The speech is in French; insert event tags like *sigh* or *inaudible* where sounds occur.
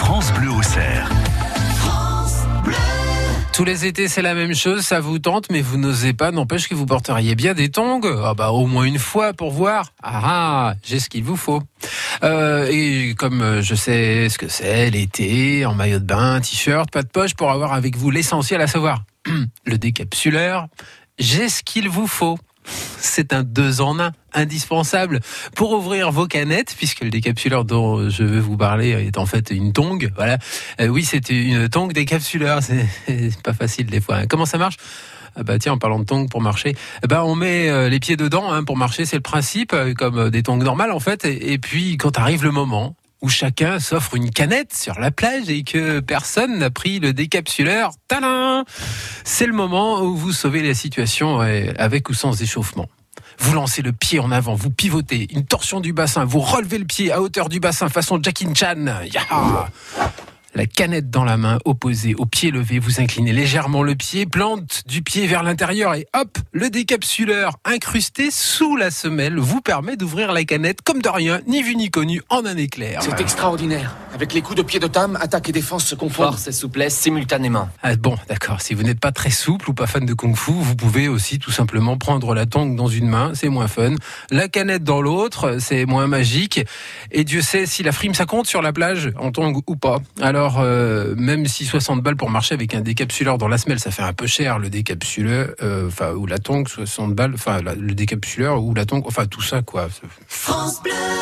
France Bleu au cerf. Tous les étés, c'est la même chose, ça vous tente, mais vous n'osez pas, n'empêche que vous porteriez bien des tongs. Ah bah, au moins une fois pour voir. Ah, ah j'ai ce qu'il vous faut. Euh, et comme je sais ce que c'est, l'été, en maillot de bain, t-shirt, pas de poche, pour avoir avec vous l'essentiel à savoir, *clears throat* le décapsuleur, j'ai ce qu'il vous faut. C'est un deux en un indispensable pour ouvrir vos canettes, puisque le décapsuleur dont je veux vous parler est en fait une tongue. Voilà. Euh, oui, c'est une tongue décapsuleur. *laughs* C'est pas facile des fois. Comment ça marche? Ah bah tiens, en parlant de tongs pour marcher, bah on met euh, les pieds dedans hein, pour marcher, c'est le principe, euh, comme des tongs normales en fait. Et puis quand arrive le moment, où chacun s'offre une canette sur la plage et que personne n'a pris le décapsuleur. Talin C'est le moment où vous sauvez la situation avec ou sans échauffement. Vous lancez le pied en avant, vous pivotez, une torsion du bassin, vous relevez le pied à hauteur du bassin façon Jackie Chan. Yeah la canette dans la main, opposée au pied levé, vous inclinez légèrement le pied, plante du pied vers l'intérieur et hop, le décapsuleur incrusté sous la semelle vous permet d'ouvrir la canette comme de rien, ni vu ni connu, en un éclair. C'est extraordinaire. Avec les coups de pied de Tam, attaque et défense se confondent. Force et souplesse simultanément. Ah bon, d'accord. Si vous n'êtes pas très souple ou pas fan de kung-fu, vous pouvez aussi tout simplement prendre la tongue dans une main, c'est moins fun. La canette dans l'autre, c'est moins magique. Et Dieu sait si la frime ça compte sur la plage, en tongue ou pas. Alors alors, euh, même si 60 balles pour marcher avec un décapsuleur dans la semelle, ça fait un peu cher, le décapsuleur, euh, enfin, ou la tongue, 60 balles, enfin, le décapsuleur ou la tongue, enfin, tout ça, quoi. France Bleu